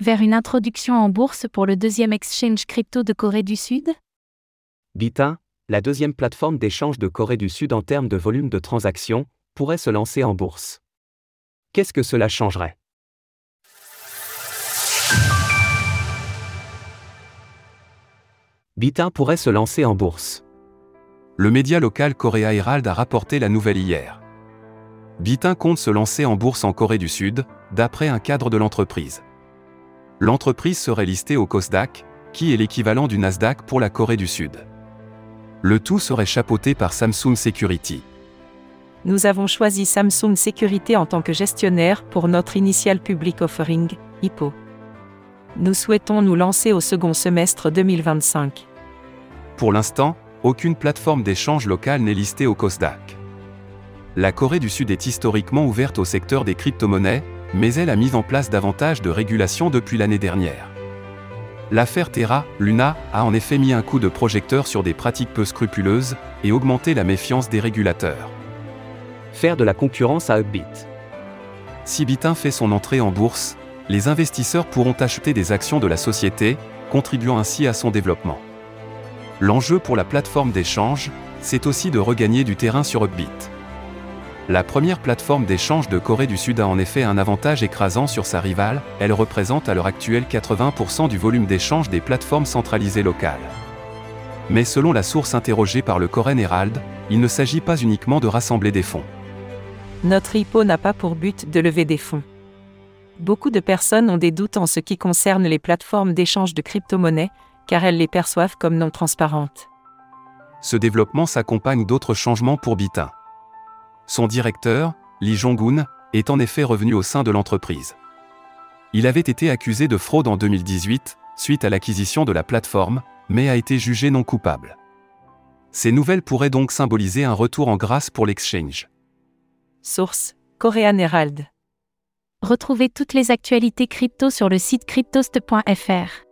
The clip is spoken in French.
vers une introduction en bourse pour le deuxième exchange crypto de Corée du Sud? Bitin, la deuxième plateforme d'échange de Corée du Sud en termes de volume de transactions, pourrait se lancer en bourse. Qu'est-ce que cela changerait? Bitin pourrait se lancer en bourse. Le média local Korea Herald a rapporté la nouvelle hier. Bitin compte se lancer en bourse en Corée du Sud, d'après un cadre de l'entreprise. L'entreprise serait listée au Kosdaq, qui est l'équivalent du Nasdaq pour la Corée du Sud. Le tout serait chapeauté par Samsung Security. Nous avons choisi Samsung Security en tant que gestionnaire pour notre Initial Public Offering, IPO. Nous souhaitons nous lancer au second semestre 2025. Pour l'instant, aucune plateforme d'échange locale n'est listée au Kosdaq. La Corée du Sud est historiquement ouverte au secteur des crypto-monnaies, mais elle a mis en place davantage de régulations depuis l'année dernière. L'affaire Terra, Luna, a en effet mis un coup de projecteur sur des pratiques peu scrupuleuses et augmenté la méfiance des régulateurs. Faire de la concurrence à Upbit. Si Bitin fait son entrée en bourse, les investisseurs pourront acheter des actions de la société, contribuant ainsi à son développement. L'enjeu pour la plateforme d'échange, c'est aussi de regagner du terrain sur Upbit. La première plateforme d'échange de Corée du Sud a en effet un avantage écrasant sur sa rivale, elle représente à l'heure actuelle 80% du volume d'échange des plateformes centralisées locales. Mais selon la source interrogée par le Korean Herald, il ne s'agit pas uniquement de rassembler des fonds. Notre IPO n'a pas pour but de lever des fonds. Beaucoup de personnes ont des doutes en ce qui concerne les plateformes d'échange de crypto-monnaies, car elles les perçoivent comme non transparentes. Ce développement s'accompagne d'autres changements pour Bitin. Son directeur, Lee Jong-un, est en effet revenu au sein de l'entreprise. Il avait été accusé de fraude en 2018, suite à l'acquisition de la plateforme, mais a été jugé non coupable. Ces nouvelles pourraient donc symboliser un retour en grâce pour l'exchange. Source Korean Herald. Retrouvez toutes les actualités crypto sur le site cryptost.fr.